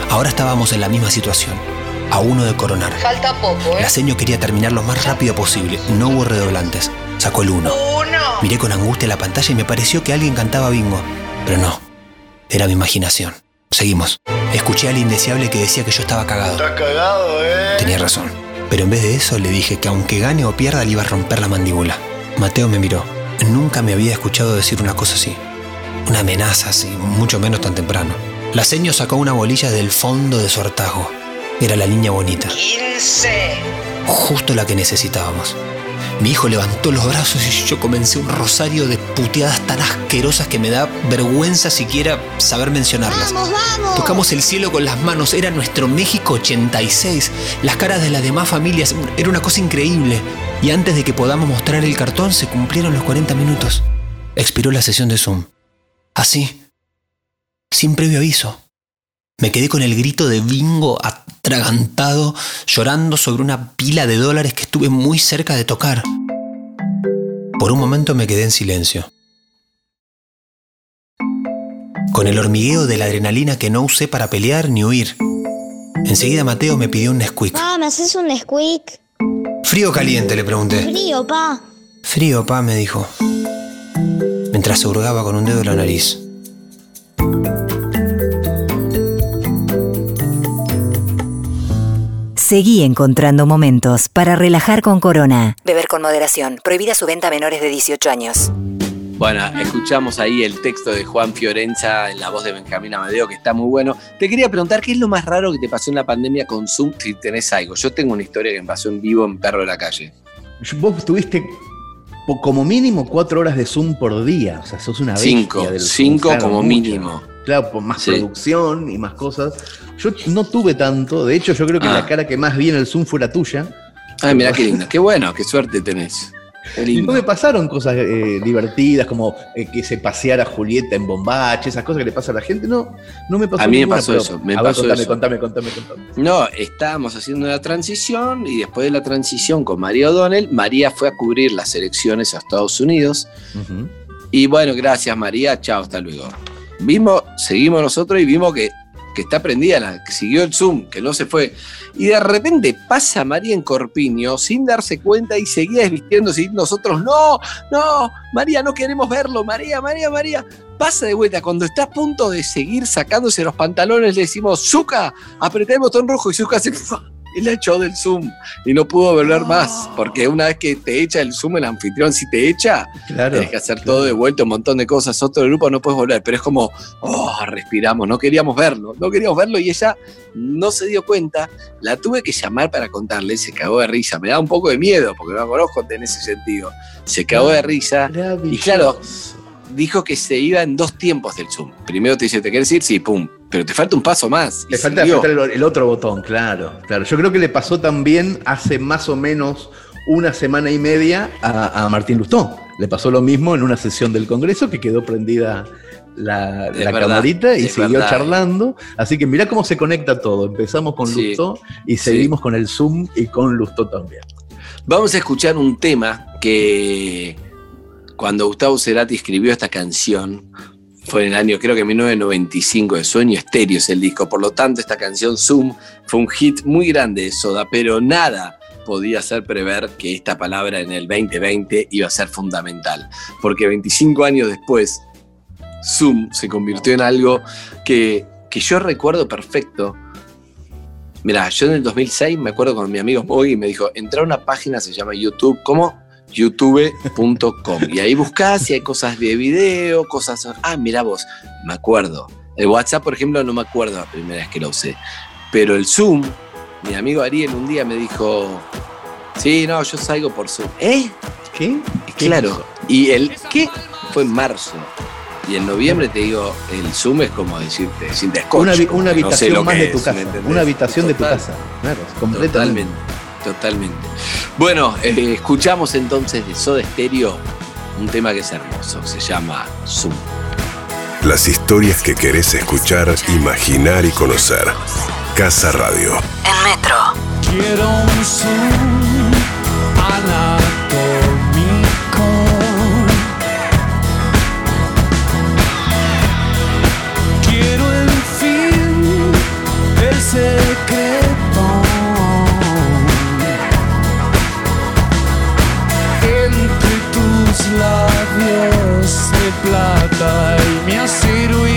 Ahora estábamos en la misma situación, a uno de coronar. Falta poco, ¿eh? La seño quería terminar lo más rápido posible, no hubo redoblantes. Sacó el uno. Uno. Miré con angustia la pantalla y me pareció que alguien cantaba bingo. Pero no, era mi imaginación. Seguimos. Escuché al indeseable que decía que yo estaba cagado. Estás cagado, eh. Tenía razón. Pero en vez de eso le dije que aunque gane o pierda le iba a romper la mandíbula. Mateo me miró. Nunca me había escuchado decir una cosa así. Una amenaza así, mucho menos tan temprano. La seño sacó una bolilla del fondo de su hartazgo. Era la niña bonita. 15. Justo la que necesitábamos. Mi hijo levantó los brazos y yo comencé un rosario de puteadas tan asquerosas que me da vergüenza siquiera saber mencionarlas. ¡Vamos, vamos! Tocamos el cielo con las manos, era nuestro México 86. Las caras de las demás familias, era una cosa increíble. Y antes de que podamos mostrar el cartón, se cumplieron los 40 minutos. Expiró la sesión de Zoom. Así, sin previo aviso. Me quedé con el grito de bingo atragantado, llorando sobre una pila de dólares que estuve muy cerca de tocar. Por un momento me quedé en silencio. Con el hormigueo de la adrenalina que no usé para pelear ni huir. Enseguida Mateo me pidió un Nesquik. Pa, ¿me haces un squeak? ¿Frío o caliente? Le pregunté. Frío, pa. Frío, pa, me dijo. Mientras se hurgaba con un dedo en la nariz. Seguí encontrando momentos para relajar con Corona. Beber con moderación. Prohibida su venta a menores de 18 años. Bueno, escuchamos ahí el texto de Juan Fiorenza en la voz de Benjamín Amadeo, que está muy bueno. Te quería preguntar, ¿qué es lo más raro que te pasó en la pandemia con Zoom si tenés algo? Yo tengo una historia que me pasó en vivo en Perro de la Calle. Vos tuviste po- como mínimo cuatro horas de Zoom por día. O sea, sos una bestia Cinco, del Zoom, cinco claro, como mucho. mínimo. Claro, por más Sí. producción y más cosas. Yo no tuve tanto. De hecho, yo creo que Ah. la cara que más vi en el Zoom fue la tuya. Ay, mirá qué lindo. Qué bueno, qué suerte tenés. Y no me pasaron cosas eh, divertidas como eh, que se paseara Julieta en bombache, esas cosas que le pasa a la gente. No, no me pasó A mí me pasó pero- eso, me a ver, pasó contame, eso. contame, contame, contame. No, estábamos haciendo la transición y después de la transición con María O'Donnell, María fue a cubrir las elecciones a Estados Unidos. Y bueno, gracias María, chao, hasta luego. Vimos, seguimos nosotros y vimos que que está prendida, la, que siguió el Zoom, que no se fue. Y de repente pasa María en Corpiño sin darse cuenta y seguía desvistiéndose y nosotros, no, no, María, no queremos verlo, María, María, María. Pasa de vuelta, cuando está a punto de seguir sacándose los pantalones, le decimos, Zuka, apreté el botón rojo y Zuka se y la echó del Zoom y no pudo volver más, porque una vez que te echa el Zoom, el anfitrión, si te echa, Claro, tienes que hacer todo de vuelta, un montón de cosas, otro grupo no puedes volver, pero es como, oh, respiramos, no queríamos verlo, no queríamos verlo y ella no se dio cuenta, la tuve que llamar para contarle, se cagó de risa, me da un poco de miedo, porque no la conozco en ese sentido, se cagó de risa y claro, dijo que se iba en dos tiempos del Zoom, primero te dice, ¿te quieres ir? Sí, pum, pero te falta un paso más. Le falta el, el otro botón, claro, claro. Yo creo que le pasó también hace más o menos una semana y media a, a Martín Lustó. Le pasó lo mismo en una sesión del Congreso que quedó prendida la, Es la verdad, camarita y siguió verdad. charlando. Así que mirá cómo se conecta todo. Empezamos con Sí, Lustó y seguimos con el Zoom y con Lustó también. Vamos a escuchar un tema que cuando Gustavo Cerati escribió esta canción, fue en el año, creo que 1995, de Sueño Estéreo es el disco. Por lo tanto, esta canción Zoom fue un hit muy grande de Soda, pero nada podía hacer prever que esta palabra en el 2020 iba a ser fundamental. Porque 25 años después, Zoom se convirtió en algo que, que yo recuerdo perfecto. Mirá, yo en el 2006 me acuerdo con mi amigo Mogi me dijo, entra a una página, se llama YouTube, ¿cómo? youtube.com. Y ahí buscás y hay cosas de video, cosas... Ah, mira vos, me acuerdo. El WhatsApp, por ejemplo, no me acuerdo la primera vez que lo usé. Pero el Zoom, mi amigo Ariel un día me dijo, sí, no, yo salgo por Zoom. ¿Eh? ¿Qué? Claro. Y el ¿qué? Fue en marzo. Y en noviembre te digo, el Zoom es como decirte, sin descocho. Una, una que no sé habitación más de tu casa. Una habitación de tu casa. Claro, completamente. Totalmente, totalmente. Bueno, eh, escuchamos entonces de Soda Stereo un tema que es hermoso, se llama Zoom. Las historias que querés escuchar, imaginar y conocer. Casa Radio. En Metro. Quiero un zoom anatómico. De plata y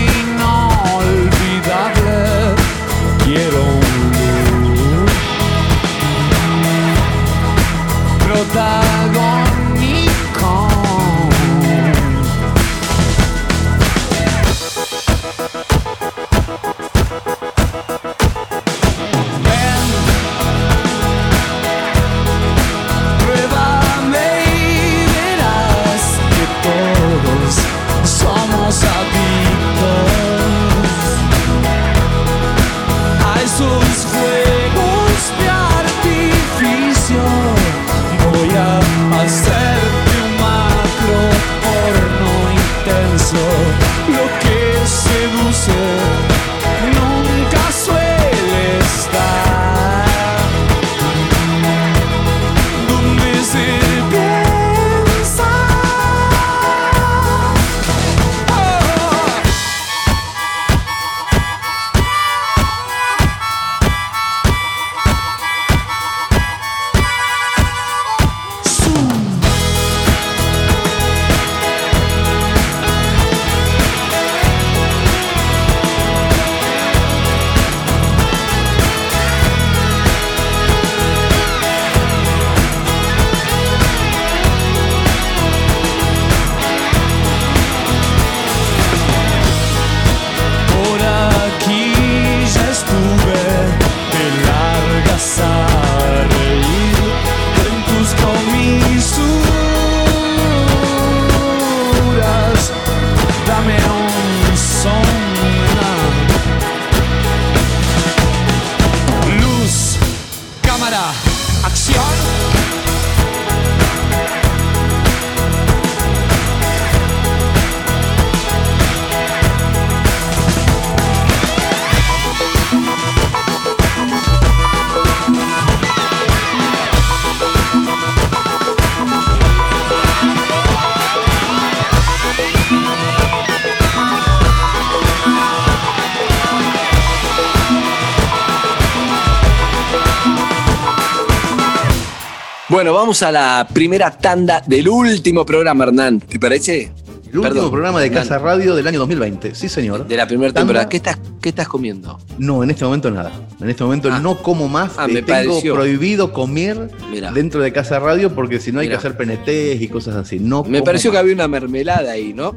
vamos a la primera tanda del último programa, Hernán. ¿Te parece? El último Perdón, programa de. Casa Radio del año 2020. Sí, señor. De la primera temporada. ¿Qué estás, ¿Qué estás comiendo? No, en este momento nada. En este momento no como más. Ah, Eh, me tengo pareció. prohibido comer dentro de Casa Radio porque si no hay que hacer PNTs y cosas así. No Me pareció que había una mermelada ahí, ¿no?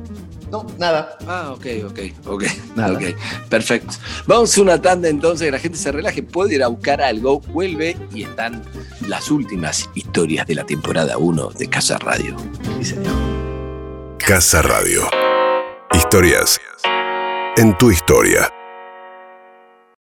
No, nada. Ah, ok, ok, ok. Nada. ok, perfecto. Vamos a una tanda entonces, que la gente se relaje, puede ir a buscar algo, vuelve y están las últimas historias de la temporada 1 de Casa Radio. Sí, señor. Casa Radio. Historias en tu historia.